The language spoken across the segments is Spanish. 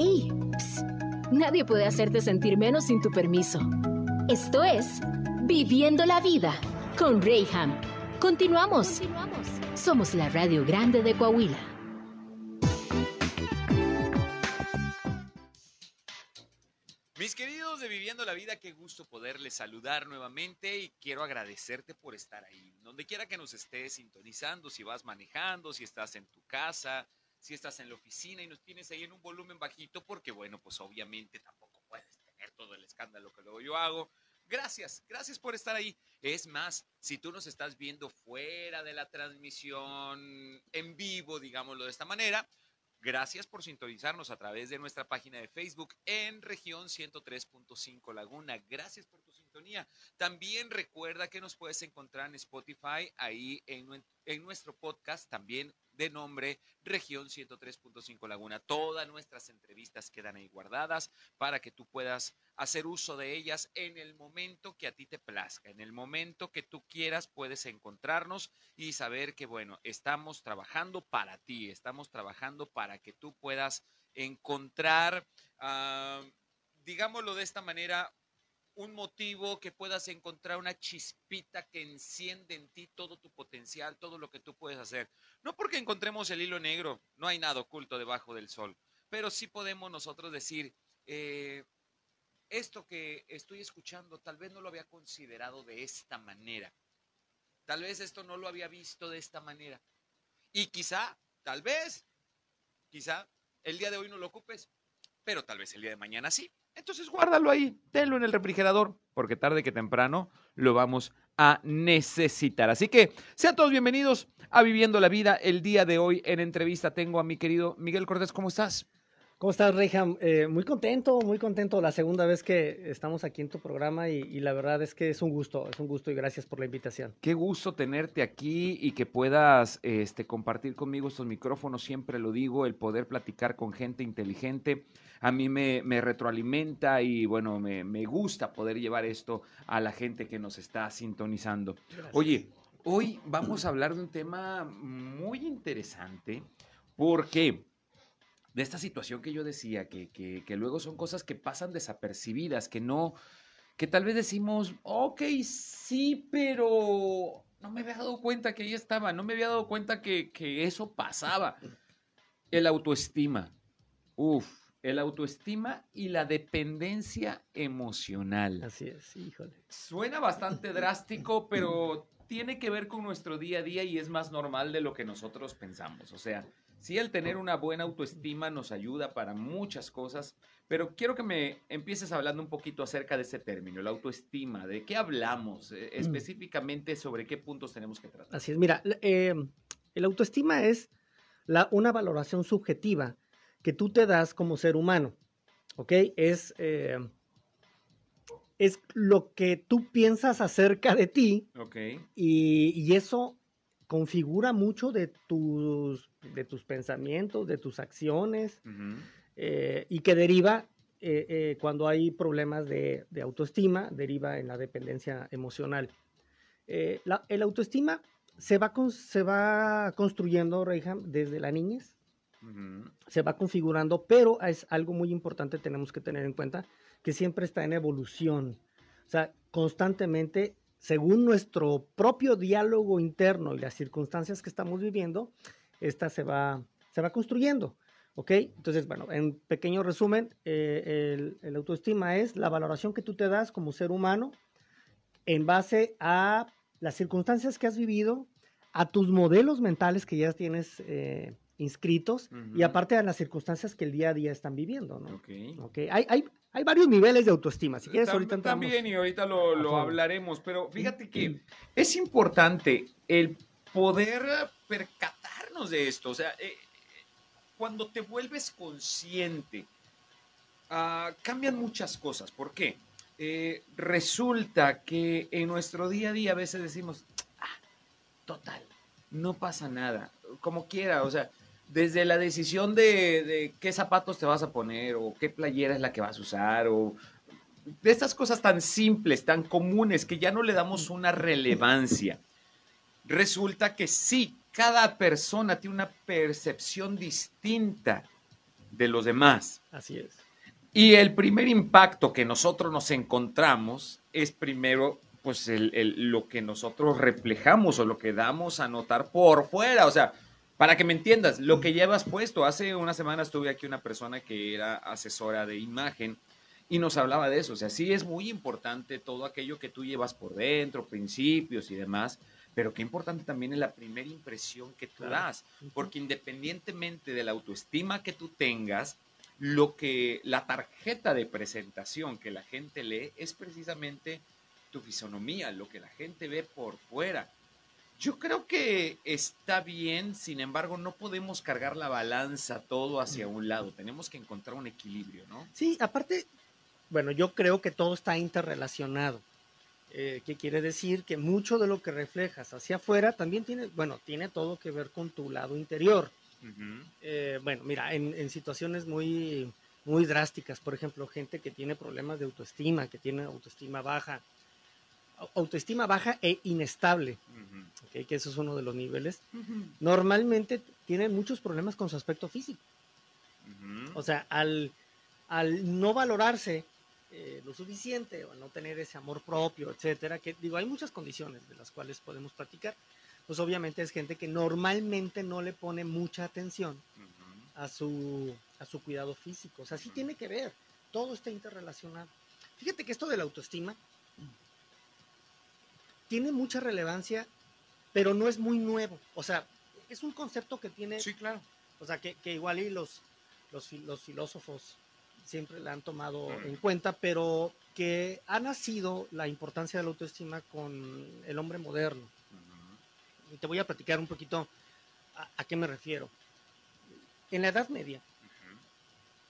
¡Ey! nadie puede hacerte sentir menos sin tu permiso. Esto es Viviendo la Vida con Rayham. Continuamos. Continuamos. Somos la Radio Grande de Coahuila. Mis queridos de Viviendo la Vida, qué gusto poderles saludar nuevamente y quiero agradecerte por estar ahí. Donde quiera que nos estés sintonizando, si vas manejando, si estás en tu casa, si estás en la oficina y nos tienes ahí en un volumen bajito, porque bueno, pues obviamente tampoco puedes tener todo el escándalo que luego yo hago. Gracias, gracias por estar ahí. Es más, si tú nos estás viendo fuera de la transmisión en vivo, digámoslo de esta manera, Gracias por sintonizarnos a través de nuestra página de Facebook en región 103.5 Laguna. Gracias por tu sintonía. También recuerda que nos puedes encontrar en Spotify, ahí en, en nuestro podcast también de nombre Región 103.5 Laguna. Todas nuestras entrevistas quedan ahí guardadas para que tú puedas hacer uso de ellas en el momento que a ti te plazca, en el momento que tú quieras puedes encontrarnos y saber que, bueno, estamos trabajando para ti, estamos trabajando para que tú puedas encontrar, uh, digámoslo de esta manera, un motivo que puedas encontrar una chispita que enciende en ti todo tu potencial, todo lo que tú puedes hacer. No porque encontremos el hilo negro, no hay nada oculto debajo del sol, pero sí podemos nosotros decir, eh, esto que estoy escuchando tal vez no lo había considerado de esta manera, tal vez esto no lo había visto de esta manera. Y quizá, tal vez, quizá el día de hoy no lo ocupes, pero tal vez el día de mañana sí. Entonces guárdalo ahí, tenlo en el refrigerador, porque tarde que temprano lo vamos a necesitar. Así que sean todos bienvenidos a Viviendo la Vida. El día de hoy en entrevista tengo a mi querido Miguel Cortés. ¿Cómo estás? ¿Cómo estás, Reyham? Eh, muy contento, muy contento. La segunda vez que estamos aquí en tu programa y, la verdad es que es un gusto, es un gusto y gracias por la invitación. Qué gusto tenerte aquí y que puedas este, compartir conmigo estos micrófonos. Siempre lo digo, el poder platicar con gente inteligente a mí me, retroalimenta y bueno, me, gusta poder llevar esto a la gente que nos está sintonizando. Oye, hoy vamos a hablar de un tema muy interesante porque de esta situación que yo decía, que, que, luego son cosas que pasan desapercibidas, que no, que tal vez decimos, ok, sí, pero no me había dado cuenta que ahí estaba, no me había dado cuenta que, que eso pasaba. El autoestima. Uf, el autoestima y la dependencia emocional. Así es, híjole. Suena bastante drástico, pero tiene que ver con nuestro día a día y es más normal de lo que nosotros pensamos. O sea, Sí, el tener una buena autoestima nos ayuda para muchas cosas, pero quiero que me empieces hablando un poquito acerca de ese término, la autoestima, de qué hablamos, eh, mm. específicamente sobre qué puntos tenemos que tratar. Así es, mira, eh, el autoestima es la, una valoración subjetiva que tú te das como ser humano, ¿ok? Es, eh, es lo que tú piensas acerca de ti Ok. y, y eso configura mucho de tus, de tus pensamientos, de tus acciones, eh, y que deriva, eh, eh, cuando hay problemas de, autoestima, deriva en la dependencia emocional. La, el autoestima se va, se va construyendo, Reyham, desde la niñez, se va configurando, pero es algo muy importante, tenemos que tener en cuenta, que siempre está en evolución. O sea, constantemente según nuestro propio diálogo interno y las circunstancias que estamos viviendo, esta se va, se va construyendo. ¿Ok? Entonces, bueno, en pequeño resumen, eh, el, autoestima es la valoración que tú te das como ser humano en base a las circunstancias que has vivido, a tus modelos mentales que ya tienes eh, inscritos y aparte a las circunstancias que el día a día están viviendo, ¿no? Ok. okay. Hay, hay, hay varios niveles de autoestima. Si quieres, ahorita entramos. También, y ahorita lo, hablaremos, pero fíjate que es importante el poder de esto. O sea, eh, cuando te vuelves consciente, ah, cambian muchas cosas. ¿Por qué? Eh, resulta que en nuestro día a día a veces decimos, ah, total, no pasa nada, como quiera, o sea, desde la decisión de, qué zapatos te vas a poner o qué playera es la que vas a usar o de estas cosas tan simples, tan comunes que ya no le damos una relevancia. Resulta que sí, cada persona tiene una percepción distinta de los demás. Así es. Y el primer impacto que nosotros nos encontramos es primero pues lo que nosotros reflejamos o lo que damos a notar por fuera. O sea, para que me entiendas, lo que llevas puesto. Hace una semana estuve aquí una persona que era asesora de imagen y nos hablaba de eso. O sea, sí es muy importante todo aquello que tú llevas por dentro, principios y demás, pero qué importante también es la primera impresión que tú das, porque independientemente de la autoestima que tú tengas, lo que la tarjeta de presentación que la gente lee es precisamente tu fisonomía, lo que la gente ve por fuera. Yo creo que está bien, sin embargo, no podemos cargar la balanza todo hacia un lado. Tenemos que encontrar un equilibrio, ¿no? Sí, aparte, bueno, yo creo que todo está interrelacionado. Eh, que quiere decir que mucho de lo que reflejas hacia afuera también tiene, bueno, tiene todo que ver con tu lado interior. Eh, bueno, mira, en, situaciones muy, muy drásticas, por ejemplo, gente que tiene problemas de autoestima, que tiene autoestima baja, autoestima baja e inestable, que eso es uno de los niveles, normalmente tienen muchos problemas con su aspecto físico. O sea, al, al no valorarse eh, lo suficiente o no tener ese amor propio, etcétera, que digo, hay muchas condiciones de las cuales podemos platicar, pues obviamente es gente que normalmente no le pone mucha atención a, su, a su cuidado físico. O sea, sí tiene que ver, todo está interrelacionado. Fíjate que esto de la autoestima tiene mucha relevancia, pero no es muy nuevo. O sea, es un concepto que tiene... Sí, claro. O sea, que, igual y los, los, los filósofos siempre la han tomado en cuenta, pero que ha nacido la importancia de la autoestima con el hombre moderno. Y te voy a platicar un poquito a, qué me refiero. En la Edad Media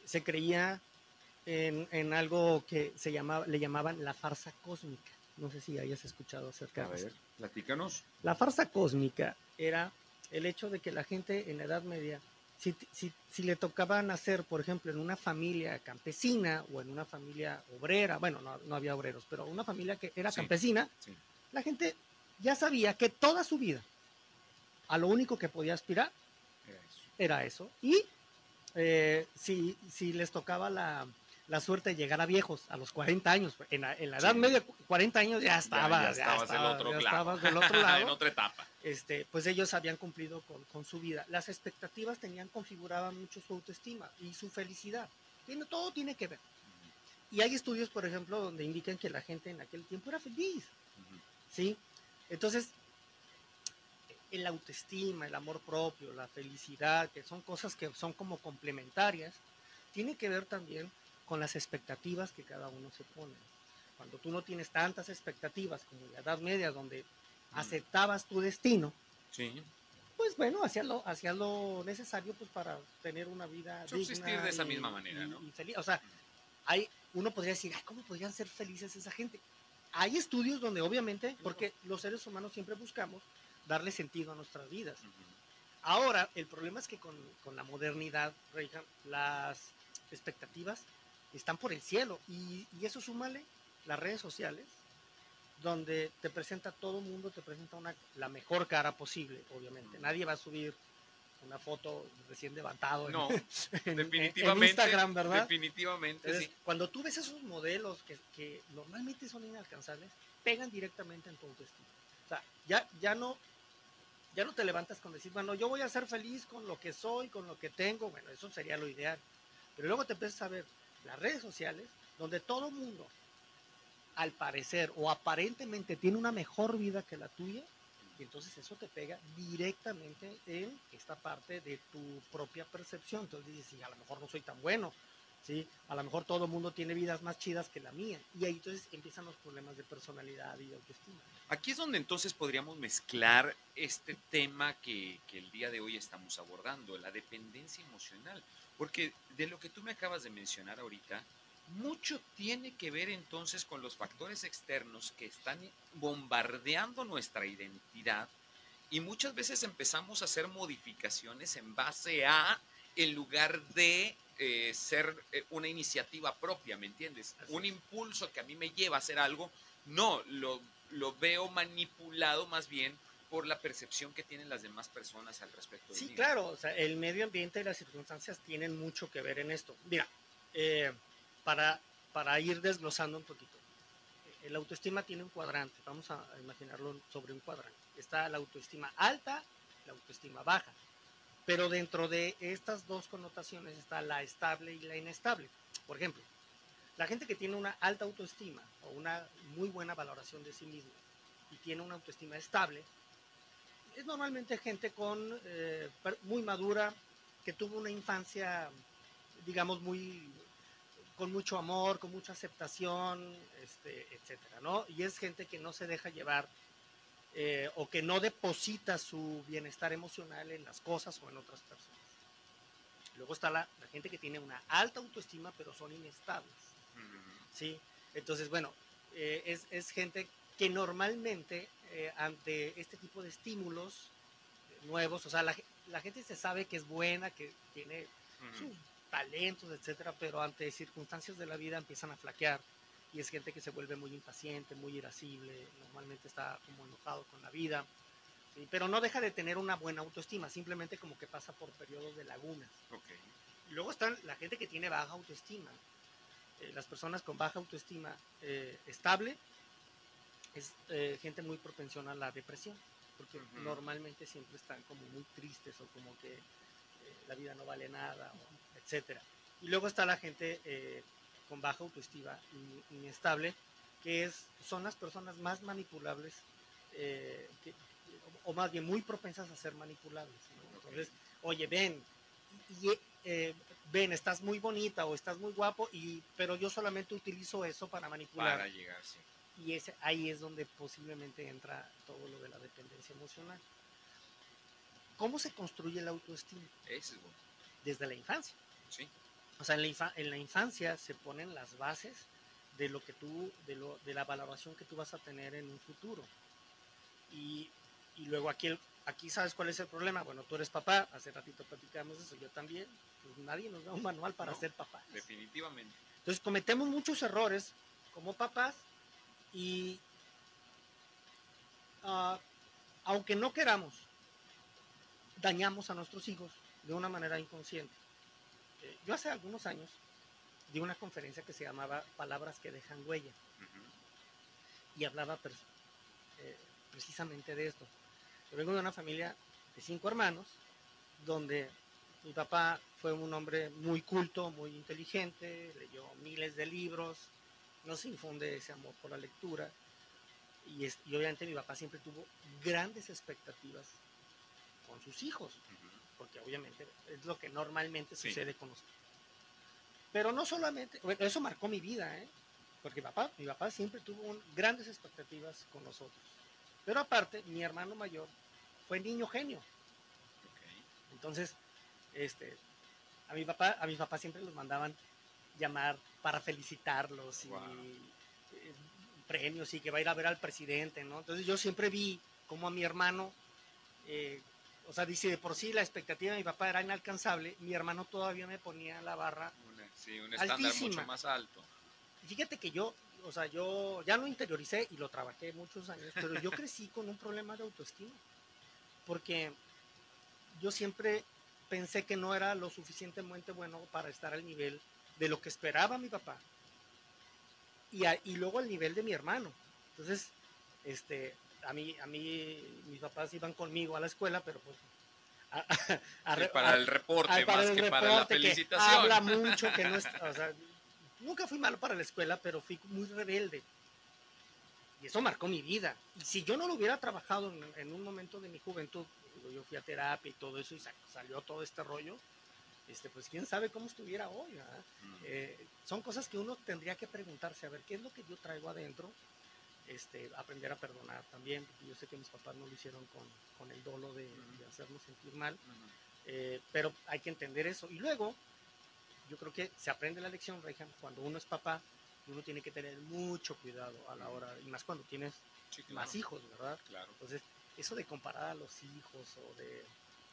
se creía en, algo que se llamaba, le llamaban la farsa cósmica. No sé si hayas escuchado acerca de ver, platícanos. La farsa cósmica era el hecho de que la gente en la Edad Media si, si, si, le tocaba nacer, por ejemplo, en una familia campesina o en una familia obrera, bueno, no, no había obreros, pero una familia que era campesina, la gente ya sabía que toda su vida a lo único que podía aspirar era eso. Y eh, si, si les tocaba la, la suerte de llegar a viejos a los 40 años. En la, edad media, 40 años ya estaba. Ya, estabas, del otro lado. del otro lado. en otra etapa. Este, pues ellos habían cumplido con, con, su vida. Las expectativas tenían configurada mucho su autoestima y su felicidad. Tiene, todo tiene que ver. Y hay estudios, por ejemplo, donde indican que la gente en aquel tiempo era feliz. ¿Sí? Entonces, el autoestima, el amor propio, la felicidad, que son cosas que son como complementarias, tiene que ver también con las expectativas que cada uno se pone. Cuando tú no tienes tantas expectativas como en la Edad Media, donde aceptabas tu destino, pues bueno, hacías lo, hacías lo necesario pues para tener una vida Subsistir de esa misma manera, ¿no? feliz. O sea, hay, uno podría decir, ¿cómo podrían ser felices esa gente? Hay estudios donde obviamente, porque los seres humanos siempre buscamos darle sentido a nuestras vidas. Ahora, el problema es que con, con la modernidad, las expectativas están por el cielo. Y, y eso súmale las redes sociales, donde te presenta todo el mundo, te presenta una, la mejor cara posible, obviamente. Nadie va a subir una foto recién levantado no, en, definitivamente, Instagram, ¿verdad? Definitivamente, Cuando tú ves esos modelos que, que, normalmente son inalcanzables, pegan directamente en tu autoestima. O sea, ya, ya no ya no te levantas con decir, bueno, yo voy a ser feliz con lo que soy, con lo que tengo, bueno, eso sería lo ideal. Pero luego te empiezas a ver, las redes sociales, donde todo mundo, al parecer o aparentemente, tiene una mejor vida que la tuya, y entonces eso te pega directamente en esta parte de tu propia percepción. Entonces dices, sí, a lo mejor no soy tan bueno, ¿sí? A lo mejor todo el mundo tiene vidas más chidas que la mía. Y ahí entonces empiezan los problemas de personalidad y autoestima. Aquí es donde entonces podríamos mezclar este tema que, que el día de hoy estamos abordando, la dependencia emocional. Porque de lo que tú me acabas de mencionar ahorita, mucho tiene que ver entonces con los factores externos que están bombardeando nuestra identidad y muchas veces empezamos a hacer modificaciones en base a, en lugar de eh, ser eh, una iniciativa propia, ¿me entiendes? Un impulso que a mí me lleva a hacer algo, no, lo, lo veo manipulado más bien por la percepción que tienen las demás personas al respecto. Sí, claro, o sea, el medio ambiente y las circunstancias tienen mucho que ver en esto. Mira, eh, para, para ir desglosando un poquito, el autoestima tiene un cuadrante, vamos a imaginarlo sobre un cuadrante. Está la autoestima alta, la autoestima baja, pero dentro de estas dos connotaciones está la estable y la inestable. Por ejemplo, la gente que tiene una alta autoestima o una muy buena valoración de sí misma y tiene una autoestima estable, es normalmente gente con eh, muy madura, que tuvo una infancia, digamos, muy con mucho amor, con mucha aceptación, este, etcétera, ¿no? Y es gente que no se deja llevar eh, o que no deposita su bienestar emocional en las cosas o en otras personas. Luego está la, gente que tiene una alta autoestima, pero son inestables, ¿sí? Entonces, bueno, eh, es, es, gente que normalmente eh, ante este tipo de estímulos nuevos, o sea, la, la, gente se sabe que es buena, que tiene talentos, etcétera, pero ante circunstancias de la vida empiezan a flaquear y es gente que se vuelve muy impaciente, muy irascible, normalmente está como enojado con la vida, pero no deja de tener una buena autoestima, simplemente como que pasa por periodos de lagunas. Luego están la gente que tiene baja autoestima, eh, las personas con baja autoestima eh, estable, es eh, gente muy propensión a la depresión, porque normalmente siempre están como muy tristes o como que la vida no vale nada, etcétera. Y luego está la gente eh, con baja autoestima, inestable, que es, son las personas más manipulables, eh, o más bien muy propensas a ser manipulables. Entonces, oye, ven, eh, ven, estás muy bonita o estás muy guapo, y, pero yo solamente utilizo eso para manipular. Para llegar, sí. Y ese, ahí es donde posiblemente entra todo lo de la dependencia emocional. ¿Cómo se construye la autoestima? Desde la infancia. Sí. O sea, en la, en la, infancia se ponen las bases de lo que tú, de, lo, de la valoración que tú vas a tener en un futuro. Y, y luego aquí, aquí sabes cuál es el problema. Bueno, tú eres papá, hace ratito platicamos eso, yo también. Pues nadie nos da un manual para ser papá. Definitivamente. Entonces cometemos muchos errores como papás y uh, aunque no queramos, dañamos a nuestros hijos de una manera inconsciente. Eh, yo hace algunos años di una conferencia que se llamaba Palabras que dejan huella y hablaba eh, precisamente de esto. Yo vengo de una familia de cinco hermanos donde mi papá fue un hombre muy culto, muy inteligente, leyó miles de libros, no se infunde ese amor por la lectura y, y obviamente mi papá siempre tuvo grandes expectativas con sus hijos, porque obviamente es lo que normalmente sucede con los Pero no solamente, bueno, eso marcó mi vida, ¿eh? porque papá, mi papá siempre tuvo grandes expectativas con nosotros. Pero aparte, mi hermano mayor fue niño genio. Entonces, este, a mi papá, a mi papá siempre los mandaban llamar para felicitarlos y eh, premios y que va a ir a ver al presidente, ¿no? Entonces yo siempre vi como a mi hermano eh, o sea, dice, de por sí la expectativa de mi papá era inalcanzable, mi hermano todavía me ponía la barra Sí, un estándar mucho más alto. Fíjate que yo, o sea, yo ya lo interioricé y lo trabajé muchos años, pero yo crecí con un problema de autoestima, porque yo siempre pensé que no era lo suficientemente bueno para estar al nivel de lo que esperaba mi papá y, y luego al nivel de mi hermano. Entonces, este, a mí, a mí, mis papás iban conmigo a la escuela, pero pues... para el reporte, más que para la felicitación. habla mucho, que no es, o sea, nunca fui malo para la escuela, pero fui muy rebelde. Y eso marcó mi vida. Y si yo no lo hubiera trabajado en, un momento de mi juventud, yo fui a terapia y todo eso y salió todo este rollo, este, pues quién sabe cómo estuviera hoy. Mm. Eh, son cosas que uno tendría que preguntarse, a ver, ¿qué es lo que yo traigo adentro? Este, aprender a perdonar también, porque yo sé que mis papás no lo hicieron con, con el dolo de, hacernos sentir mal, eh, pero hay que entender eso. Y luego, yo creo que se aprende la lección, Rejan, cuando uno es papá, uno tiene que tener mucho cuidado a la hora, y más cuando tienes más hijos, ¿verdad? Claro. Entonces, eso de comparar a los hijos o de,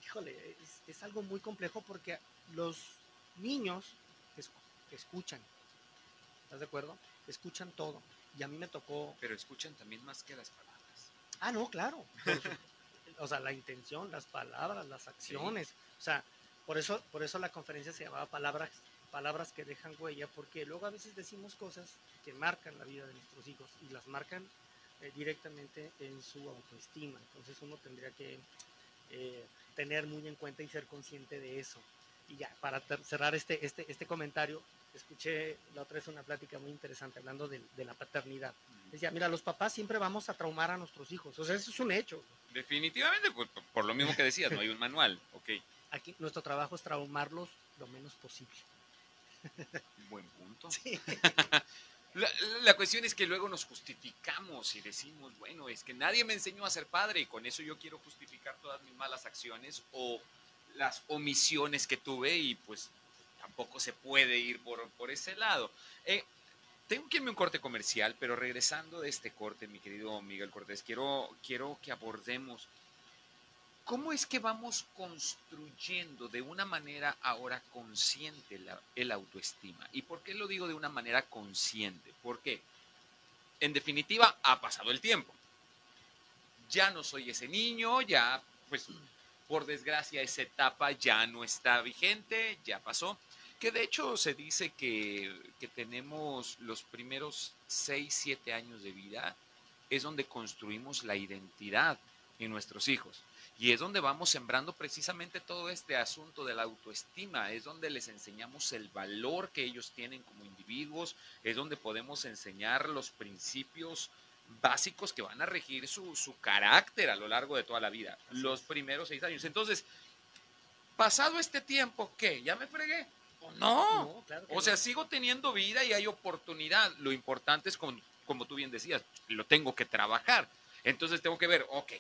híjole, es, es algo muy complejo porque los niños escuchan, ¿estás de acuerdo? Escuchan todo y a mí me tocó... Pero escuchan también más que las palabras. Ah, no, claro. o sea, la intención, las palabras, las acciones. O sea, por eso, por eso la conferencia se llamaba Palabras, Palabras que dejan huella, porque luego a veces decimos cosas que marcan la vida de nuestros hijos y las marcan eh, directamente en su autoestima. Entonces uno tendría que eh, tener muy en cuenta y ser consciente de eso. Y ya, para cerrar este, este, este comentario, escuché la otra vez una plática muy interesante hablando de, la paternidad. Decía, mira, los papás siempre vamos a traumar a nuestros hijos. O sea, eso es un hecho. Definitivamente, pues, por lo mismo que decías, no hay un manual. Ok. Aquí nuestro trabajo es traumarlos lo menos posible. Buen punto. Sí. La, cuestión es que luego nos justificamos y decimos, bueno, es que nadie me enseñó a ser padre y con eso yo quiero justificar todas mis malas acciones o las omisiones que tuve y pues tampoco se puede ir por, por ese lado. Eh, tengo que irme a un corte comercial, pero regresando de este corte, mi querido Miguel Cortés, quiero, quiero que abordemos cómo es que vamos construyendo de una manera ahora consciente la, el autoestima. ¿Y por qué lo digo de una manera consciente? Porque, en definitiva, ha pasado el tiempo. Ya no soy ese niño, ya, pues, por desgracia, esa etapa ya no está vigente, ya pasó. Que de hecho se dice que, tenemos los primeros 6, 7 años de vida, es donde construimos la identidad en nuestros hijos. Y es donde vamos sembrando precisamente todo este asunto de la autoestima, es donde les enseñamos el valor que ellos tienen como individuos, es donde podemos enseñar los principios básicos que van a regir su, su carácter a lo largo de toda la vida, los primeros seis años. Entonces, pasado este tiempo, ¿qué? ¿Ya me fregué? no. o sea, sigo teniendo vida y hay oportunidad. Lo importante es, como, como tú bien decías, lo tengo que trabajar. Entonces tengo que ver, ok,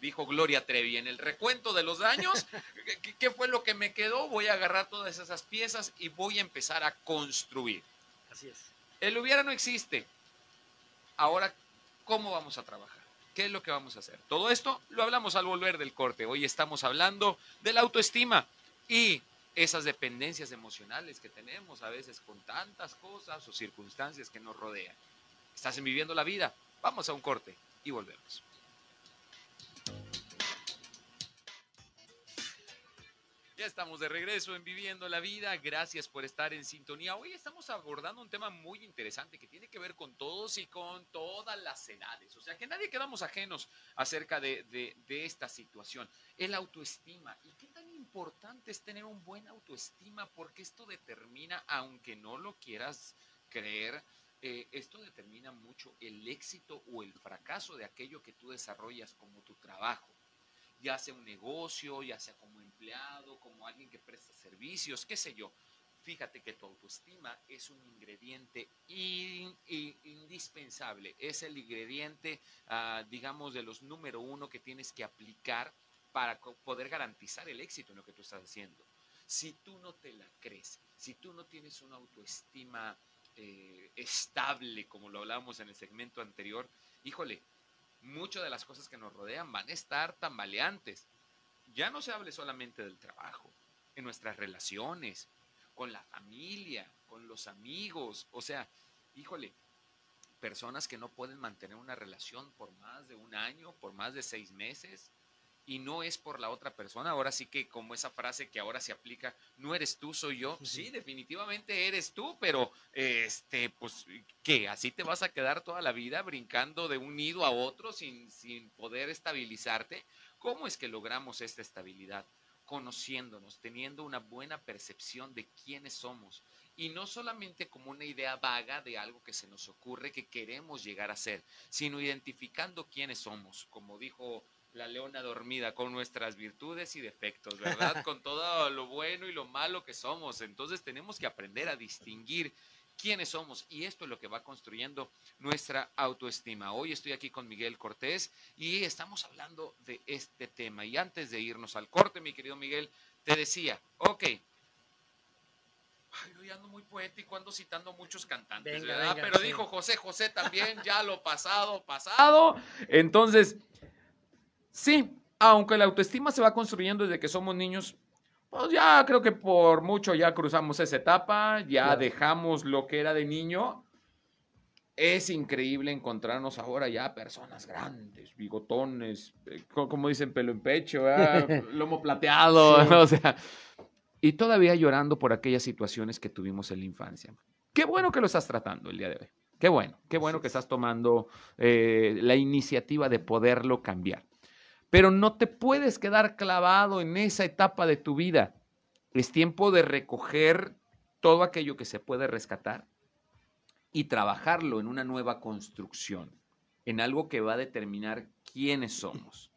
dijo Gloria Trevi, en el recuento de los daños, ¿qué, fue lo que me quedó? Voy a agarrar todas esas piezas y voy a empezar a construir. Así es. El hubiera no existe. Ahora, ¿cómo vamos a trabajar? ¿Qué es lo que vamos a hacer? Todo esto lo hablamos al volver del corte. Hoy estamos hablando de la autoestima y esas dependencias emocionales que tenemos a veces con tantas cosas o circunstancias que nos rodean. ¿Estás viviendo la vida? Vamos a un corte y volvemos. Ya estamos de regreso en Viviendo la Vida. Gracias por estar en sintonía. Hoy estamos abordando un tema muy interesante que tiene que ver con todos y con todas las edades. O sea, que nadie quedamos ajenos acerca de, de esta situación. El autoestima. ¿Y qué tan importante es tener un buen autoestima? Porque esto determina, aunque no lo quieras creer, eh, esto determina mucho el éxito o el fracaso de aquello que tú desarrollas como tu trabajo ya sea un negocio, ya sea como empleado, como alguien que presta servicios, qué sé yo. Fíjate que tu autoestima es un ingrediente indispensable, es el ingrediente, ah, digamos, de los número uno que tienes que aplicar para poder garantizar el éxito en lo que tú estás haciendo. Si tú no te la crees, si tú no tienes una autoestima eh, estable, como lo hablábamos en el segmento anterior, híjole, muchas de las cosas que nos rodean van a estar tambaleantes. Ya no se hable solamente del trabajo, en nuestras relaciones, con la familia, con los amigos, o sea, híjole, personas que no pueden mantener una relación por más de un año, por más de seis meses, y no es por la otra persona. Ahora sí que como esa frase que ahora se aplica, no eres tú, soy yo. Sí, definitivamente eres tú, pero este, pues, ¿qué? ¿Así te vas a quedar toda la vida brincando de un nido a otro sin, sin poder estabilizarte? ¿Cómo es que logramos esta estabilidad? Conociéndonos, teniendo una buena percepción de quiénes somos. Y no solamente como una idea vaga de algo que se nos ocurre que queremos llegar a ser, sino identificando quiénes somos. Como dijo la leona dormida con nuestras virtudes y defectos, ¿verdad? con todo lo bueno y lo malo que somos. Entonces tenemos que aprender a distinguir quiénes somos y esto es lo que va construyendo nuestra autoestima. Hoy estoy aquí con Miguel Cortés y estamos hablando de este tema. Y antes de irnos al corte, mi querido Miguel, te decía, ok, Ay, hoy ando muy poético, ando citando muchos cantantes, ¿verdad? Pero dijo José José también, ya lo pasado, pasado. Entonces, Sí, aunque la autoestima se va construyendo desde que somos niños, pues ya creo que por mucho ya cruzamos esa etapa, ya dejamos lo que era de niño. es increíble encontrarnos ahora ya personas grandes, bigotones, eh, como dicen, pelo en pecho, lomo plateado, o sea, y todavía llorando por aquellas situaciones que tuvimos en la infancia. Qué bueno que lo estás tratando el día de hoy. Qué bueno, qué bueno que estás tomando eh, la iniciativa de poderlo cambiar. Pero no te puedes quedar clavado en esa etapa de tu vida. Es tiempo de recoger todo aquello que se puede rescatar y trabajarlo en una nueva construcción, en algo que va a determinar quiénes somos.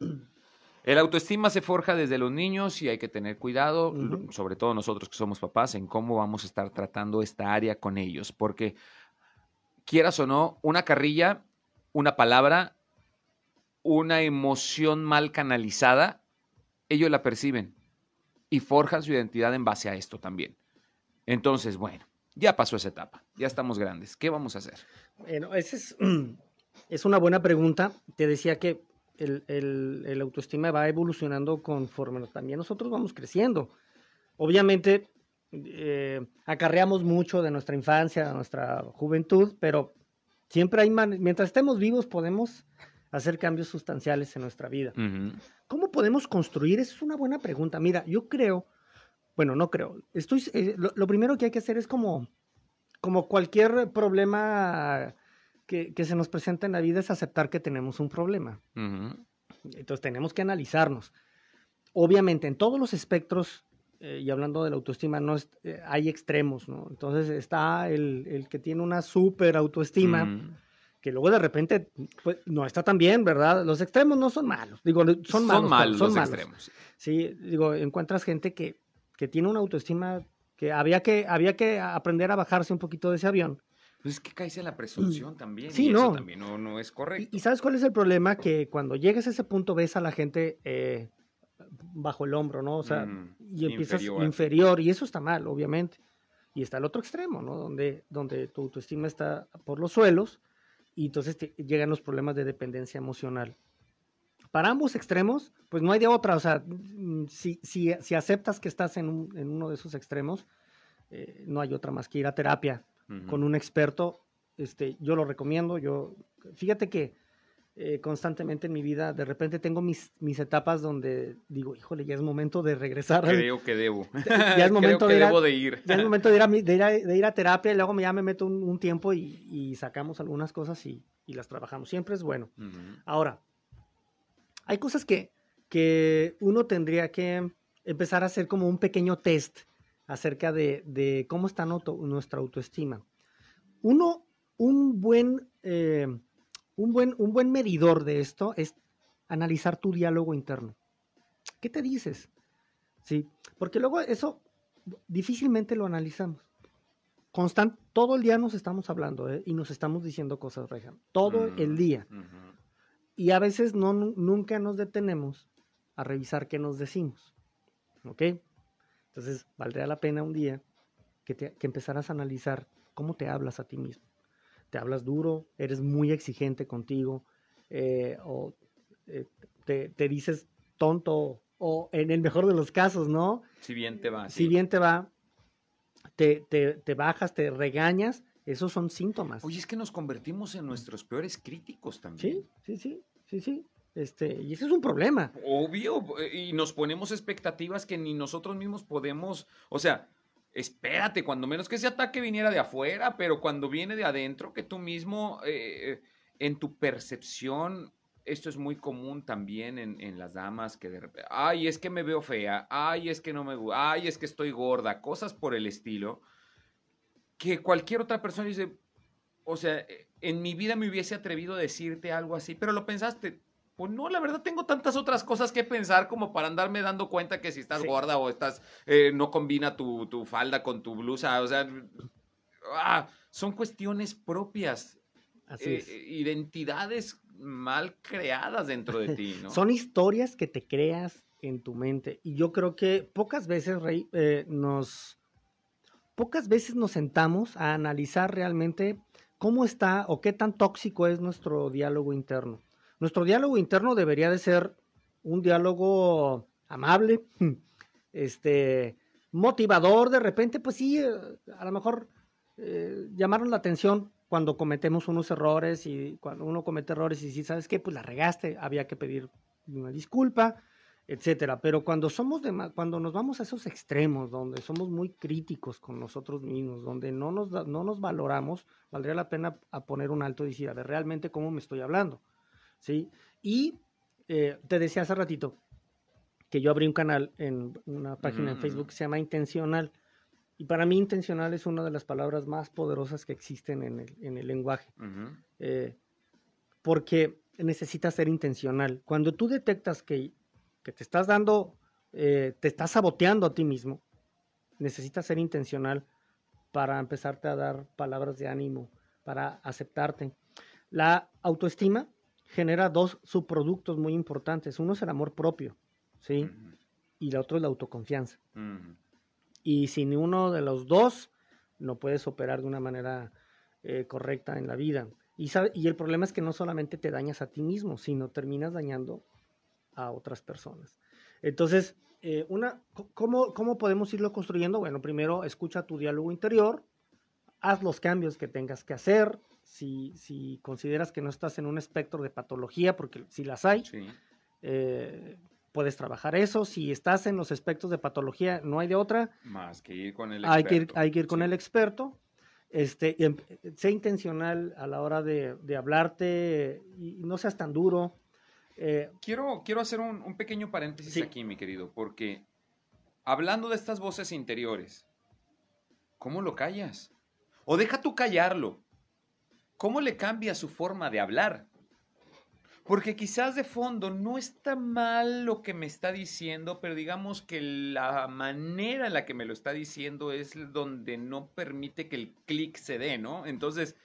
El autoestima se forja desde los niños y hay que tener cuidado, sobre todo nosotros que somos papás, en cómo vamos a estar tratando esta área con ellos, porque quieras o no, una carrilla, una palabra, una emoción mal canalizada, ellos la perciben y forjan su identidad en base a esto también. Entonces, bueno, ya pasó esa etapa, ya estamos grandes. ¿Qué vamos a hacer? Bueno, esa es, es una buena pregunta. Te decía que el, el, autoestima va evolucionando conforme también nosotros vamos creciendo. Obviamente, eh, acarreamos mucho de nuestra infancia, de nuestra juventud, pero siempre hay, mientras estemos vivos, podemos hacer cambios sustanciales en nuestra vida. ¿Cómo podemos construir? Esa es una buena pregunta. Mira, yo creo bueno, no creo. Estoy, eh, lo, primero que hay que hacer es como, como cualquier problema que, se nos presenta en la vida, es aceptar que tenemos un problema. Entonces tenemos que analizarnos. Obviamente, en todos los espectros, eh, y hablando de la autoestima, no eh, hay extremos, ¿no? Entonces está el, que tiene una súper autoestima. Que luego de repente pues, no está tan bien, ¿verdad? Los extremos no son malos, digo, son malos. Son malos los extremos. Sí, digo, encuentras gente que que tiene una autoestima que había que, había que aprender a bajarse un poquito de ese avión. Pues es que cae en la presunción también. Sí, y no. Eso también no, es correcto. Y, sabes cuál es el problema? Que cuando llegues a ese punto ves a la gente eh, bajo el hombro, ¿no? O sea, y empiezas inferior. y eso está mal, obviamente. Y está el otro extremo, ¿no? Donde, donde tu autoestima está por los suelos y entonces llegan los problemas de dependencia emocional para ambos extremos, pues no hay de otra. O sea, mm, si, si, si aceptas que estás en, un, en, uno de esos extremos, eh, no hay otra más que ir a terapia con un experto. Este, yo lo recomiendo. Yo, fíjate que eh, constantemente en mi vida, de repente tengo mis, mis etapas donde digo, híjole, ya es momento de regresar. Creo que debo. Ya es momento de, ir a, de ir. Ya es momento de ir a, de ir a, terapia y luego ya me meto un, tiempo y, y, sacamos algunas cosas y, y, las trabajamos. Siempre es bueno. Ahora, hay cosas que, que uno tendría que empezar a hacer como un pequeño test acerca de, cómo está nuestra autoestima. Uno, un buen, eh, un, buen, un buen medidor de esto es analizar tu diálogo interno. ¿Qué te dices? Sí, porque luego eso difícilmente lo analizamos. Constant, todo el día nos estamos hablando ¿eh? y nos estamos diciendo cosas, Rejan. Todo el día. Y a veces no, nunca nos detenemos a revisar qué nos decimos. ¿Ok? Entonces, valdría la pena un día que, te, que empezaras a analizar cómo te hablas a ti mismo. ¿Te hablas duro? ¿Eres muy exigente contigo? Eh, ¿O eh, te, te, dices tonto? O en el mejor de los casos, ¿no? Si bien te va. Si bien te va, te, te, te bajas, te regañas esos son síntomas. Oye, es que nos convertimos en nuestros peores críticos también. Sí, sí, sí, sí, sí. Este, y ese es un problema. Obvio, y nos ponemos expectativas que ni nosotros mismos podemos, o sea, espérate, cuando menos que ese ataque viniera de afuera, pero cuando viene de adentro, que tú mismo, eh, en tu percepción, esto es muy común también en, en, las damas, que de repente, ay, es que me veo fea, ay, es que no me gusta, ay, es que estoy gorda, cosas por el estilo que cualquier otra persona dice, o sea, en mi vida me hubiese atrevido a decirte algo así, pero lo pensaste. Pues no, la verdad tengo tantas otras cosas que pensar como para andarme dando cuenta que si estás gorda o estás, eh, no combina tu, falda con tu blusa, o sea, ah, son cuestiones propias, eh, identidades mal creadas dentro de ti, ¿no? son historias que te creas en tu mente y yo creo que pocas veces, Rey, eh, nos pocas veces nos sentamos a analizar realmente cómo está o qué tan tóxico es nuestro diálogo interno. Nuestro diálogo interno debería de ser un diálogo amable, este, motivador, de repente, pues sí, eh, a lo mejor eh, llamaron la atención cuando cometemos unos errores y cuando uno comete errores y si sabes qué, pues la regaste, había que pedir una disculpa, etcétera. Pero cuando somos de, cuando nos vamos a esos extremos, donde somos muy críticos con nosotros mismos, donde no nos, no nos valoramos, valdría la pena a poner un alto y decir, a ver, realmente cómo me estoy hablando, ¿sí? Y eh, te decía hace ratito que yo abrí un canal en una página en mm. Facebook que se llama Intencional. Y para mí intencional es una de las palabras más poderosas que existen en el, en el lenguaje. Eh, porque necesitas ser intencional. Cuando tú detectas que, que te estás dando, eh, te estás saboteando a ti mismo, necesitas ser intencional para empezarte a dar palabras de ánimo, para aceptarte. La autoestima genera dos subproductos muy importantes. Uno es el amor propio, ¿sí? Y la otro es la autoconfianza. Y sin uno de los dos, no puedes operar de una manera eh, correcta en la vida. Y, y el problema es que no solamente te dañas a ti mismo, sino terminas dañando a otras personas. Entonces, eh, una, ¿cómo, ¿cómo podemos irlo construyendo? Bueno, primero escucha tu diálogo interior, haz los cambios que tengas que hacer, si, si consideras que no estás en un espectro de patología, porque si las hay, eh, puedes trabajar eso. Si estás en los aspectos de patología, no hay de otra. Más que ir con el experto. Hay que ir, hay que ir con el experto. Este, em, sé intencional a la hora de, de hablarte y no seas tan duro. Eh, quiero, quiero hacer un, un pequeño paréntesis aquí, mi querido, porque hablando de estas voces interiores, ¿cómo lo callas? O deja tú callarlo. ¿Cómo le cambia su forma de hablar? Porque quizás de fondo no está mal lo que me está diciendo, pero digamos que la manera en la que me lo está diciendo es donde no permite que el clic se dé, ¿no? Entonces,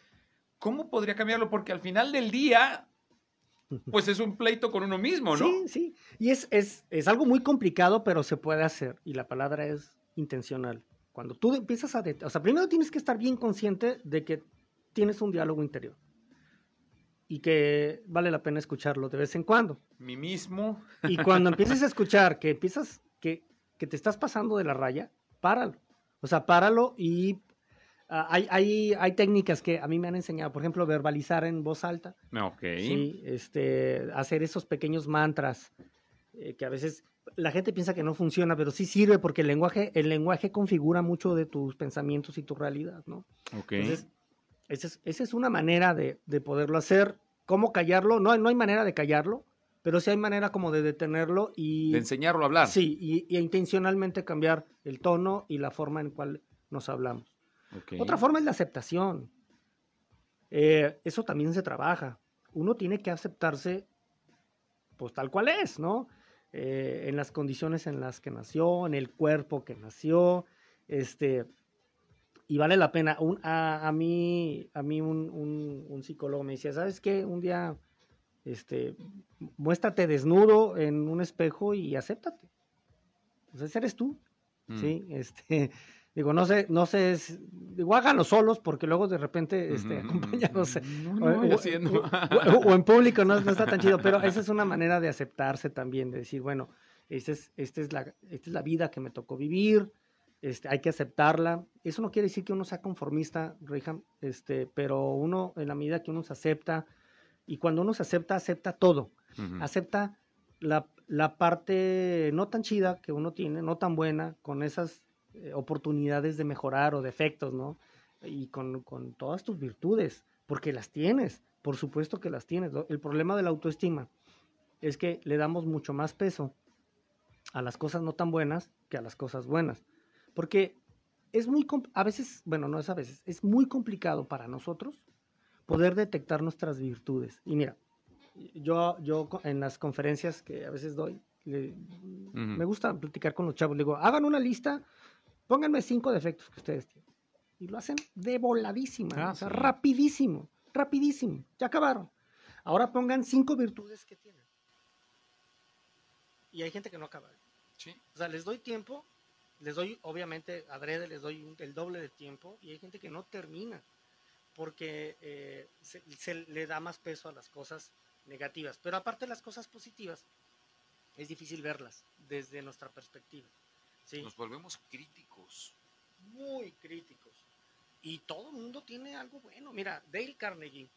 ¿cómo podría cambiarlo? Porque al final del día, pues es un pleito con uno mismo, ¿no? Sí, sí. Y es, es, es algo muy complicado, pero se puede hacer. Y la palabra es intencional. Cuando tú empiezas a... O sea, primero tienes que estar bien consciente de que tienes un diálogo interior y que vale la pena escucharlo de vez en cuando. Mi mismo. Y cuando empieces a escuchar que empiezas, que, que te estás pasando de la raya, páralo. O sea, páralo y ah, hay, hay, hay, técnicas que a mí me han enseñado, por ejemplo, verbalizar en voz alta. Ok. Sí, este, hacer esos pequeños mantras eh, que a veces la gente piensa que no funciona, pero sí sirve porque el lenguaje, el lenguaje configura mucho de tus pensamientos y tu realidad, ¿no? Ok. Entonces, esa es, una manera de, poderlo hacer. ¿Cómo callarlo? No, no hay manera de callarlo, pero sí hay manera como de detenerlo y... De enseñarlo a hablar. Sí, y, intencionalmente cambiar el tono y la forma en cual nos hablamos. Otra forma es la aceptación. Eh, eso también se trabaja. Uno tiene que aceptarse pues tal cual es, ¿no? Eh, en las condiciones en las que nació, en el cuerpo que nació, este, y vale la pena. Un, a, a, mí, a mí un, un, psicólogo me decía, ¿sabes qué? Un día, este, muéstrate desnudo en un espejo y acéptate. Pues eres tú, mm. ¿sí? Este, digo, no sé, no sé, digo, háganlo solos porque luego de repente, este, acompañados, o, en público no, no, está tan chido, pero esa es una manera de aceptarse también, de decir, bueno, esta es, esta es, la, esta es la vida que me tocó vivir, este, hay que aceptarla. Eso no quiere decir que uno sea conformista, Reham, este, pero uno, en la medida que uno se acepta, y cuando uno se acepta, acepta todo. Acepta la, la, parte no tan chida que uno tiene, no tan buena, con esas eh, oportunidades de mejorar o defectos, ¿no? Y con, con, todas tus virtudes, porque las tienes, por supuesto que las tienes. El problema de la autoestima es que le damos mucho más peso a las cosas no tan buenas que a las cosas buenas. Porque es muy, a veces, bueno, no es a veces, es muy complicado para nosotros poder detectar nuestras virtudes. Y mira, yo, yo en las conferencias que a veces doy, me gusta platicar con los chavos, digo, hagan una lista, pónganme cinco defectos que ustedes tienen. Y lo hacen de voladísima, ah, o sea, rapidísimo, rapidísimo, ya acabaron. Ahora pongan cinco virtudes que tienen. Y hay gente que no acaba. Sí. O sea, les doy tiempo les doy, obviamente, adrede les doy el doble de tiempo y hay gente que no termina porque eh, se, le da más peso a las cosas negativas. Pero aparte de las cosas positivas, es difícil verlas desde nuestra perspectiva. ¿sí? Nos volvemos críticos. Muy críticos. Y todo el mundo tiene algo bueno. Mira, Dale Carnegie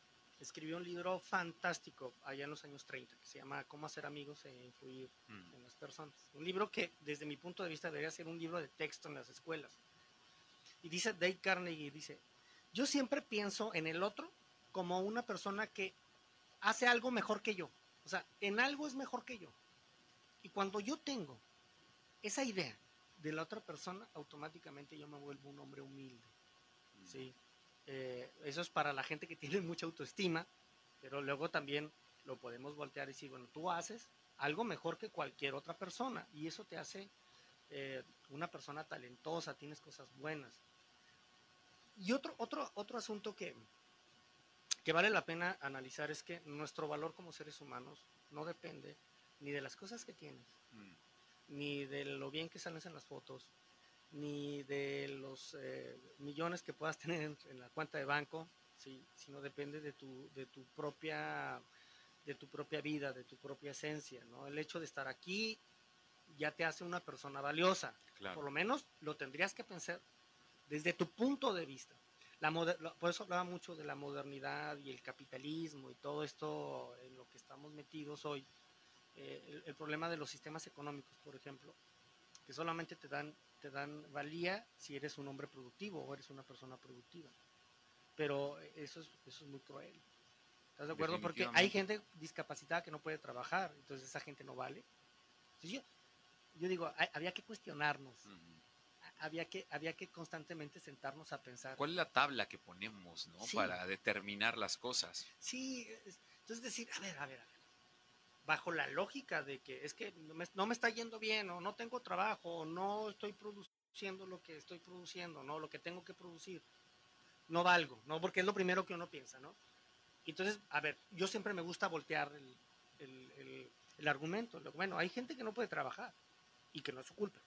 escribió un libro fantástico allá en los años 30 que se llama Cómo hacer amigos e influir Mm. en las personas. Un libro que desde mi punto de vista debería ser un libro de texto en las escuelas. Y dice Dale Carnegie, dice, yo siempre pienso en el otro como una persona que hace algo mejor que yo. O sea, en algo es mejor que yo. Y cuando yo tengo esa idea de la otra persona, automáticamente yo me vuelvo un hombre humilde. ¿sí? Eh, eso es para la gente que tiene mucha autoestima, pero luego también lo podemos voltear y decir, bueno, tú haces algo mejor que cualquier otra persona y eso te hace eh, una persona talentosa, tienes cosas buenas. Y otro, otro, otro asunto que, que vale la pena analizar es que nuestro valor como seres humanos no depende ni de las cosas que tienes, Mm. ni de lo bien que sales en las fotos, ni de los eh, millones que puedas tener en, en la cuenta de banco, ¿sí? sino depende de tu, de tu propia de tu propia vida, de tu propia esencia, ¿no? El hecho de estar aquí ya te hace una persona valiosa. Claro. Por lo menos lo tendrías que pensar desde tu punto de vista. La por eso hablaba mucho de la modernidad y el capitalismo y todo esto en lo que estamos metidos hoy. Eh, el, el problema de los sistemas económicos, por ejemplo, que solamente te dan, te dan valía si eres un hombre productivo o eres una persona productiva. Pero eso es, eso es muy cruel. ¿Estás de acuerdo? Porque hay gente discapacitada que no puede trabajar, entonces esa gente no vale. Entonces yo, yo digo, hay- había que cuestionarnos, había que, había que constantemente sentarnos a pensar. ¿Cuál es la tabla que ponemos, no? Sí. Para determinar las cosas. Sí, es- entonces decir, a ver, a ver, a ver, bajo la lógica de que es que no me, no me está yendo bien, o no tengo trabajo, o no estoy produciendo lo que estoy produciendo, no, lo que tengo que producir, no valgo, no, porque es lo primero que uno piensa, ¿no? Entonces, a ver, yo siempre me gusta voltear el, el- el- el argumento. Bueno, hay gente que no puede trabajar y que no es su culpa.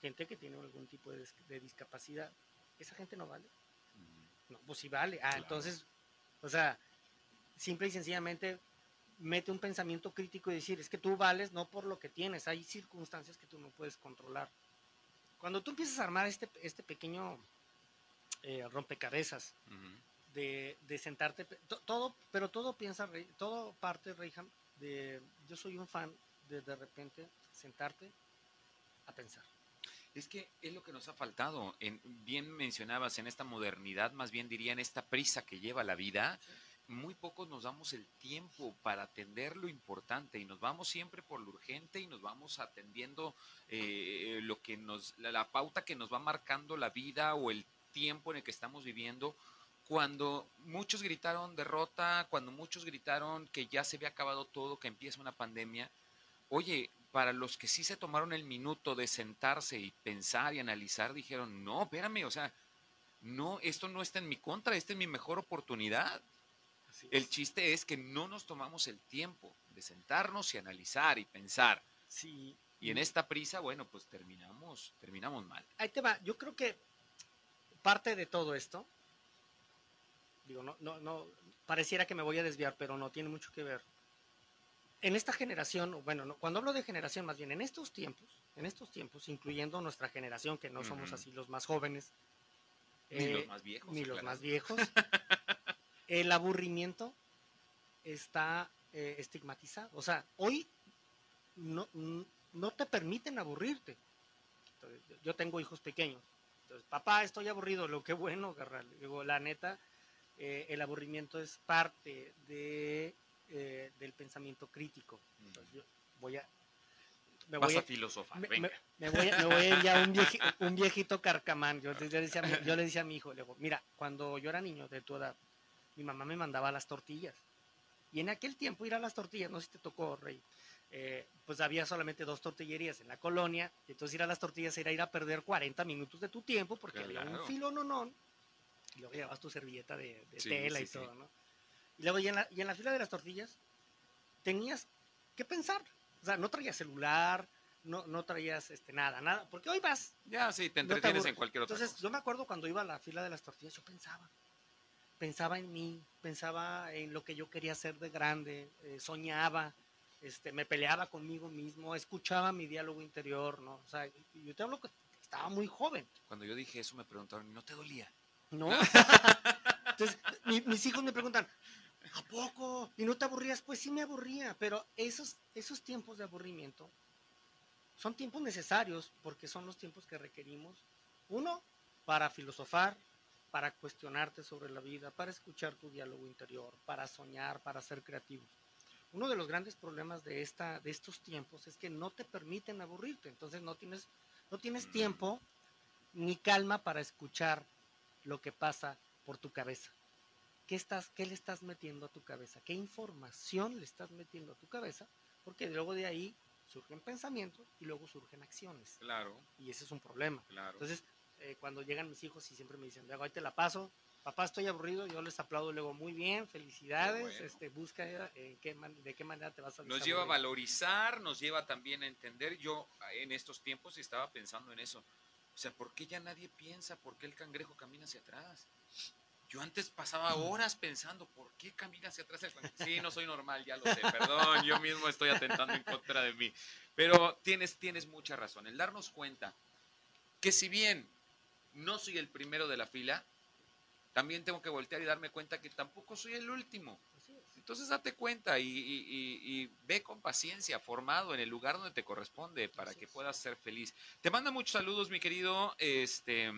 Gente que tiene algún tipo de, de discapacidad. ¿Esa gente no vale? No, pues sí vale. Ah, Claro. entonces, o sea, simple y sencillamente mete un pensamiento crítico y decir, es que tú vales no por lo que tienes, hay circunstancias que tú no puedes controlar. Cuando tú empiezas a armar este, este pequeño eh, rompecabezas de, de sentarte, todo, pero todo piensa, todo parte, Reyham, de, yo soy un fan de de repente sentarte a pensar. Es que es lo que nos ha faltado. En, bien mencionabas en esta modernidad, más bien diría en esta prisa que lleva la vida, muy pocos nos damos el tiempo para atender lo importante y nos vamos siempre por lo urgente y nos vamos atendiendo eh, lo que nos, la, la pauta que nos va marcando la vida o el tiempo en el que estamos viviendo. Cuando muchos gritaron derrota, cuando muchos gritaron que ya se había acabado todo, que empieza una pandemia, oye, para los que sí se tomaron el minuto de sentarse y pensar y analizar, dijeron, no, espérame, o sea, no, esto no está en mi contra, esta es mi mejor oportunidad. El chiste es que no nos tomamos el tiempo de sentarnos y analizar y pensar. Sí. Y en esta prisa, bueno, pues terminamos, terminamos mal. ahí te va. Yo creo que parte de todo esto, digo, no, no, no, pareciera que me voy a desviar, pero no tiene mucho que ver. En esta generación, bueno, no, cuando hablo de generación, más bien en estos tiempos, en estos tiempos, incluyendo nuestra generación, que no somos así los más jóvenes, Ni eh, los más viejos. ni los más viejos, el aburrimiento está eh, estigmatizado. O sea, hoy no, te permiten aburrirte. Entonces, yo- tengo hijos pequeños. Entonces, papá, estoy aburrido. Lo que bueno, carnal. Digo, la neta, eh, el aburrimiento es parte de, eh, del pensamiento crítico. Entonces, yo voy a... Me Vas voy a a, filosofar, me, venga. me- me voy a, me voy a ir ya un, vieji- un viejito carcamán. Yo, le decía, yo le decía a mi hijo, le digo, mira, cuando yo era niño de tu edad, mi mamá me mandaba las tortillas. Y en aquel tiempo ir a las tortillas, no sé si te tocó, Rey, eh, pues había solamente dos tortillerías en la colonia. Y entonces ir a las tortillas era ir a perder 40 minutos de tu tiempo porque había un filo no, no. Y luego llevabas tu servilleta de, de Sí, tela sí, y sí. todo, ¿no? Y luego y en, la, y en la fila de las tortillas tenías que pensar. O sea, no traías celular, no, no traías este, nada, nada. Porque hoy vas Ya, sí, te no te entretienes en cualquier otra Entonces, cosa. yo me acuerdo cuando iba a la fila de las tortillas, yo pensaba. Pensaba en mí, pensaba en lo que yo quería hacer de grande, eh, soñaba, este, me peleaba conmigo mismo, escuchaba mi diálogo interior, ¿no? O sea, yo te hablo que estaba muy joven. Cuando yo dije eso me preguntaron, ¿y no te dolía? ¿no? Entonces, mis hijos me preguntan, ¿a poco? ¿Y no te aburrías? Pues sí me aburría, pero esos, esos tiempos de aburrimiento son tiempos necesarios porque son los tiempos que requerimos. Uno, para filosofar, para cuestionarte sobre la vida, para escuchar tu diálogo interior, para soñar, para ser creativos. Uno de los grandes problemas de, esta, de estos tiempos es que no te permiten aburrirte, entonces no tienes, no tienes tiempo ni calma para escuchar lo que pasa por tu cabeza. ¿Qué, estás, ¿Qué le estás metiendo a tu cabeza? ¿Qué información le estás metiendo a tu cabeza? Porque luego de ahí surgen pensamientos y luego surgen acciones. Claro. Y ese es un problema. Claro. Entonces, eh, cuando llegan mis hijos y siempre me dicen, luego ahí te la paso, papá estoy aburrido, yo les aplaudo luego muy bien, felicidades, este, busca eh, qué de qué manera te vas a Nos lleva a valorizar, nos lleva también a entender, yo en estos tiempos estaba pensando en eso, o sea, ¿por qué ya nadie piensa por qué el cangrejo camina hacia atrás? Yo antes pasaba horas pensando, ¿por qué camina hacia atrás el cangrejo? Sí, no soy normal, ya lo sé, perdón, yo mismo estoy atentando en contra de mí. Pero tienes, tienes mucha razón, el darnos cuenta que si bien no soy el primero de la fila, también tengo que voltear y darme cuenta que tampoco soy el último. Entonces date cuenta y, ve con paciencia, formado en el lugar donde te corresponde para que puedas ser feliz. Te manda muchos saludos, mi querido, este,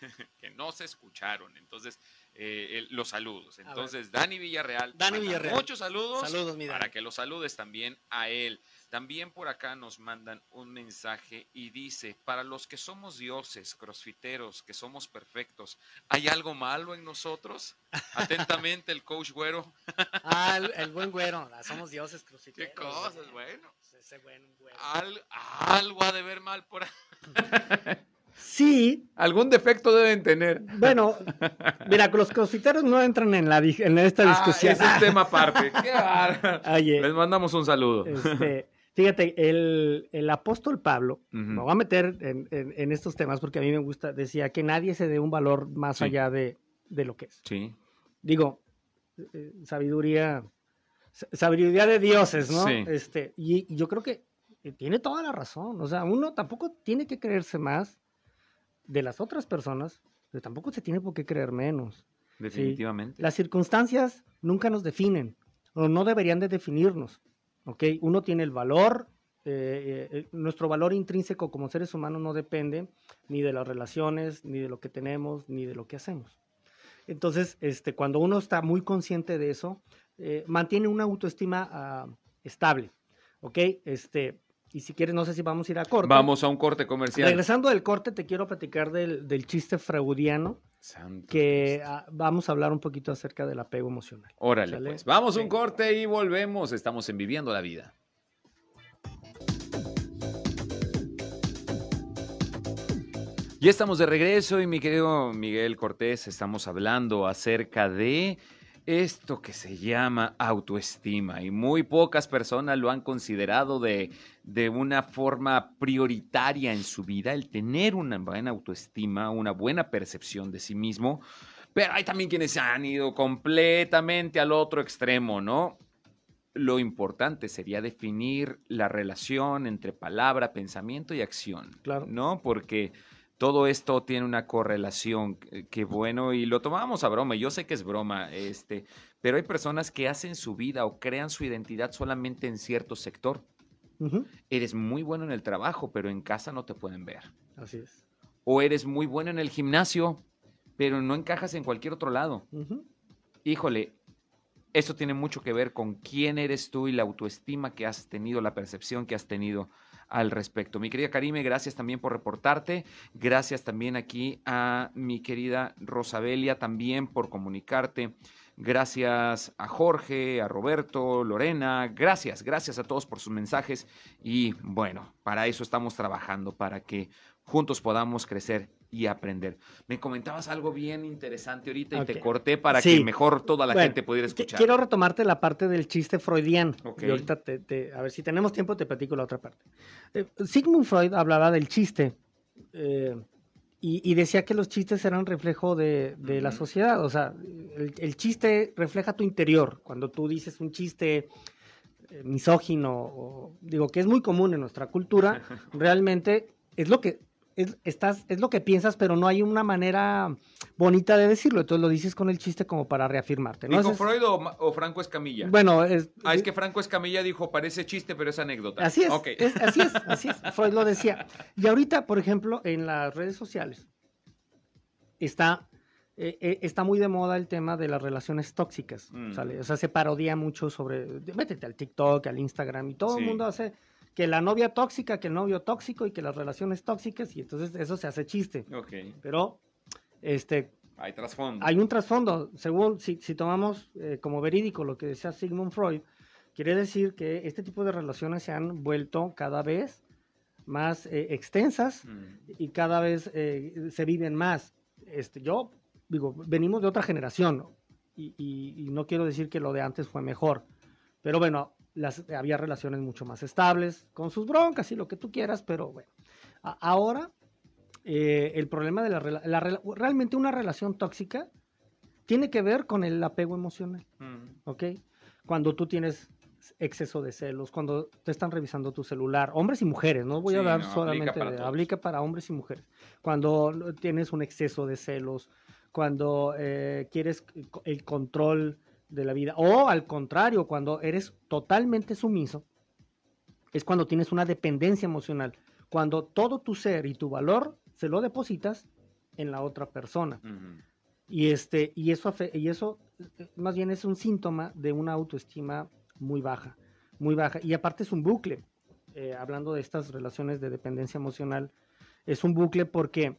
que no se escucharon. Entonces, eh, los saludos. Entonces, Dani Villarreal. Dani Villarreal. Muchos saludos. Saludos, mi Para que los saludes también a él. También por acá nos mandan un mensaje y dice, para los que somos dioses, crossfiteros, que somos perfectos, ¿hay algo malo en nosotros? Atentamente el coach güero. Ah, el, buen güero, ah, somos dioses crossfiteros. ¿Qué cosas, bueno? Ese buen güero. algo ha de ver mal por ahí. Sí. Algún defecto deben tener. Bueno, mira, los crossfiteros no entran en, la, en esta ah, discusión. ese es tema aparte. Les mandamos un saludo. Este, Fíjate, el, apóstol Pablo, me voy a meter en, estos temas porque a mí me gusta, decía que nadie se dé un valor más allá de, lo que es. Sí. Digo, eh, sabiduría, sabiduría de dioses, ¿no? Sí. Este, y, yo creo que tiene toda la razón. O sea, uno tampoco tiene que creerse más de las otras personas, pero tampoco se tiene por qué creer menos. Definitivamente. Las circunstancias nunca nos definen, o no deberían de definirnos. Uno tiene el valor, eh, eh, nuestro valor intrínseco como seres humanos no depende ni de las relaciones, ni de lo que tenemos, ni de lo que hacemos. Entonces, este, cuando uno está muy consciente de eso, eh, mantiene una autoestima ah, estable, ¿ok? Este, y si quieres, no sé si vamos a ir a corte. Vamos a un corte comercial. Regresando del corte, te quiero platicar del, del chiste freudiano que ah, vamos a hablar un poquito acerca del apego emocional. Órale, pues. Vamos a un corte y volvemos. Estamos en Viviendo la Vida. Ya estamos de regreso y mi querido Miguel Cortés, estamos hablando acerca de esto que se llama autoestima y muy pocas personas lo han considerado de, de, una forma prioritaria en su vida, el tener una buena autoestima, una buena percepción de sí mismo, pero hay también quienes se han ido completamente al otro extremo, ¿no? Lo importante sería definir la relación entre palabra, pensamiento y acción, claro. ¿no? Porque todo esto tiene una correlación, que bueno, y lo tomamos a broma, yo sé que es broma, este, pero hay personas que hacen su vida o crean su identidad solamente en cierto sector. Eres muy bueno en el trabajo, pero en casa no te pueden ver. Así es. O eres muy bueno en el gimnasio, pero no encajas en cualquier otro lado. Híjole, eso tiene mucho que ver con quién eres tú y la autoestima que has tenido, la percepción que has tenido al respecto. Mi querida Karime, gracias también por reportarte. Gracias también aquí a mi querida Rosabelia también por comunicarte. Gracias a Jorge, a Roberto, Lorena. Gracias, gracias a todos por sus mensajes. Y bueno, para eso estamos trabajando, para que juntos podamos crecer y aprender. Me comentabas algo bien interesante ahorita y te corté para que mejor toda la gente pudiera escuchar. Quiero retomarte la parte del chiste freudiano. Y ahorita, a ver si tenemos tiempo, te platico la otra parte. Eh, Sigmund Freud hablaba del chiste eh, y, decía que los chistes eran reflejo de, la sociedad. O sea, el, chiste refleja tu interior. Cuando tú dices un chiste eh, misógino, o, digo que es muy común en nuestra cultura, realmente es lo que es, estás, es lo que piensas, pero no hay una manera bonita de decirlo. Entonces lo dices con el chiste como para reafirmarte. ¿no? ¿Dijo Freud o, Franco Escamilla? Bueno, es, Ah, es que Franco Escamilla dijo, parece chiste, pero es anécdota. Así es, así es, así es. Freud lo decía. Y ahorita, por ejemplo, en las redes sociales está, eh, eh, está muy de moda el tema de las relaciones tóxicas. Mm. ¿sale? O sea, se parodia mucho sobre, métete al TikTok, al Instagram, y todo Sí. el mundo hace que la novia tóxica, que el novio tóxico y que las relaciones tóxicas, y entonces eso se hace chiste. Ok. Pero este, Hay trasfondo. hay un trasfondo, según si, si tomamos eh, como verídico lo que decía Sigmund Freud, quiere decir que este tipo de relaciones se han vuelto cada vez más eh, extensas Mm. y cada vez eh, se viven más. Este, yo digo, venimos de otra generación y, y- y no quiero decir que lo de antes fue mejor, pero bueno, las, había relaciones mucho más estables, con sus broncas y lo que tú quieras, pero bueno, A- ahora eh, el problema de la, la realmente una relación tóxica tiene que ver con el apego emocional. Mm. ¿ok? Cuando tú tienes exceso de celos, cuando te están revisando tu celular, hombres y mujeres, no voy Sí, a dar no, aplica solamente, para de- todos. aplica para hombres y mujeres. Cuando tienes un exceso de celos, cuando eh, quieres el control de la vida, o al contrario, cuando eres totalmente sumiso, es cuando tienes una dependencia emocional, cuando todo tu ser y tu valor se lo depositas en la otra persona. Y, este, y, eso, y eso eh, más bien es un síntoma de una autoestima muy baja, muy baja. Y aparte es un bucle, eh, hablando de estas relaciones de dependencia emocional, es un bucle porque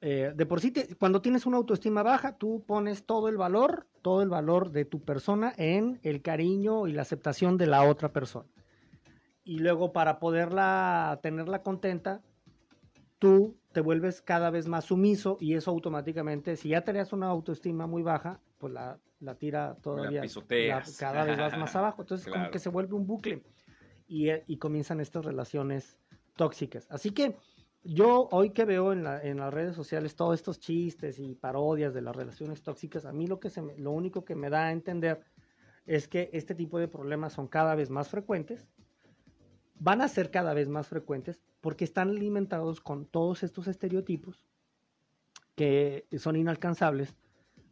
eh, de por sí, te- cuando tienes una autoestima baja, tú pones todo el valor, todo el valor de tu persona en el cariño y la aceptación de la otra persona. Y luego para poderla tenerla contenta, tú te vuelves cada vez más sumiso y eso automáticamente, si ya tenías una autoestima muy baja, pues la, la tira todavía. cada vez vas más abajo. Entonces como que se vuelve un bucle y, eh, y comienzan estas relaciones tóxicas. Así que yo hoy que veo en, la- en las redes sociales todos estos chistes y parodias de las relaciones tóxicas, a mí lo, que se me- lo único que me da a entender es que este tipo de problemas son cada vez más frecuentes, van a ser cada vez más frecuentes porque están alimentados con todos estos estereotipos que son inalcanzables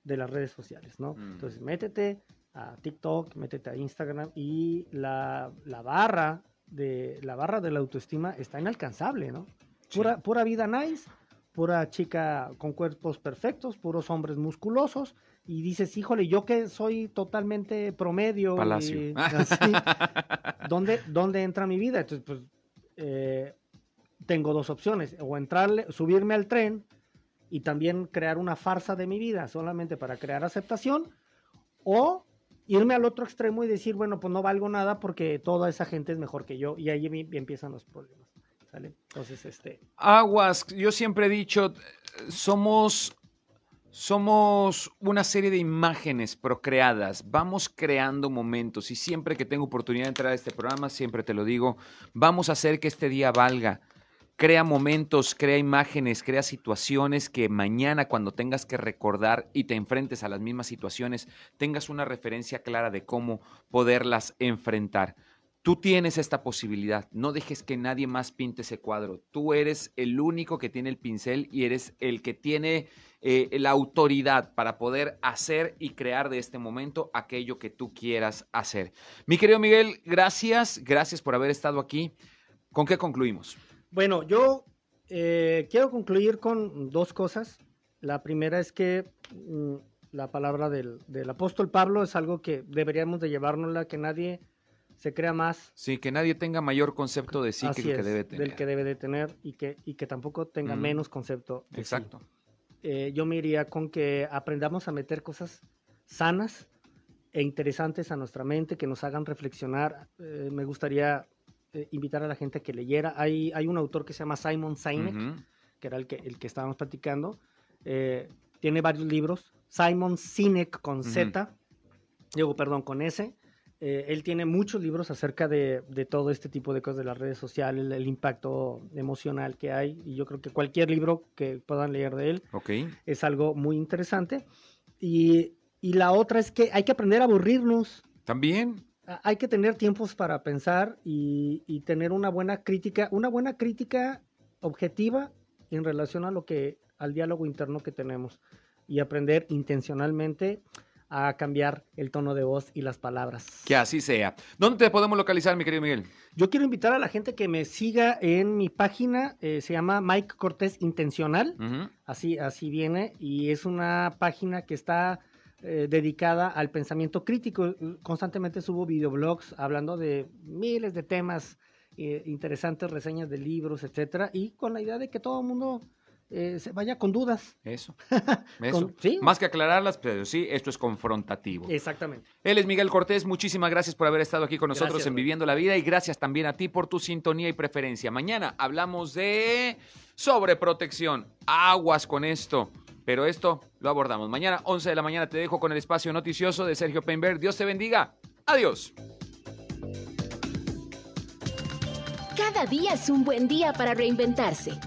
de las redes sociales, ¿no? Mm. Entonces, métete a TikTok, métete a Instagram y la, la barra de la barra de la autoestima está inalcanzable, ¿no? Pura, pura vida nice, pura chica con cuerpos perfectos, puros hombres musculosos, y dices, híjole, yo que soy totalmente promedio. Palacio. y así, ¿dónde, ¿Dónde entra mi vida? Entonces, pues, eh, tengo dos opciones, o entrarle, subirme al tren y también crear una farsa de mi vida solamente para crear aceptación, o irme al otro extremo y decir, bueno, pues no valgo nada porque toda esa gente es mejor que yo, y ahí em- empiezan los problemas. ¿Sale? Entonces, este, Aguas, yo siempre he dicho, somos, somos una serie de imágenes procreadas, vamos creando momentos y siempre que tengo oportunidad de entrar a este programa, siempre te lo digo, vamos a hacer que este día valga. Crea momentos, crea imágenes, crea situaciones que mañana cuando tengas que recordar y te enfrentes a las mismas situaciones, tengas una referencia clara de cómo poderlas enfrentar. Tú tienes esta posibilidad, no dejes que nadie más pinte ese cuadro. Tú eres el único que tiene el pincel y eres el que tiene eh, la autoridad para poder hacer y crear de este momento aquello que tú quieras hacer. Mi querido Miguel, gracias, gracias por haber estado aquí. ¿Con qué concluimos? Bueno, yo eh, quiero concluir con dos cosas. La primera es que mm, la palabra del, del apóstol Pablo es algo que deberíamos de llevárnosla, que nadie se crea más Sí, que nadie tenga mayor concepto de sí así que el que es, debe tener. del que debe de tener y que, y que tampoco tenga Mm. menos concepto. de sí. Exacto. Eh, yo me iría con que aprendamos a meter cosas sanas e interesantes a nuestra mente, que nos hagan reflexionar. Eh, me gustaría eh, invitar a la gente a que leyera. Hay, hay un autor que se llama Simon Sinek, que era el que, el que estábamos platicando. Eh, tiene varios libros. Simon Sinek con. Z, digo, perdón, con S. Eh, él tiene muchos libros acerca de, de todo este tipo de cosas de las redes sociales, el, el impacto emocional que hay. Y yo creo que cualquier libro que puedan leer de él Ok. es algo muy interesante. Y, y la otra es que hay que aprender a aburrirnos. También. A- Hay que tener tiempos para pensar y, y tener una buena crítica, una buena crítica objetiva en relación a lo que, al diálogo interno que tenemos y aprender intencionalmente a cambiar el tono de voz y las palabras. Que así sea. ¿Dónde te podemos localizar, mi querido Miguel? Yo quiero invitar a la gente que me siga en mi página, eh, se llama Mike Cortés Intencional, así, así viene, y es una página que está eh, dedicada al pensamiento crítico. Constantemente subo videoblogs hablando de miles de temas eh, interesantes, reseñas de libros, etcétera, y con la idea de que todo el mundo eh, se vaya con dudas. Eso. Eso. Más que aclararlas, pero sí, esto es confrontativo. Exactamente. Él es Miguel Cortés. Muchísimas gracias por haber estado aquí con nosotros en Viviendo la Vida y gracias también a ti por tu sintonía y preferencia. Mañana hablamos de sobreprotección. Aguas con esto. Pero esto lo abordamos. Mañana, 11 de la mañana, te dejo con el espacio noticioso de Sergio Peinberg. Dios te bendiga. Adiós. Cada día es un buen día para reinventarse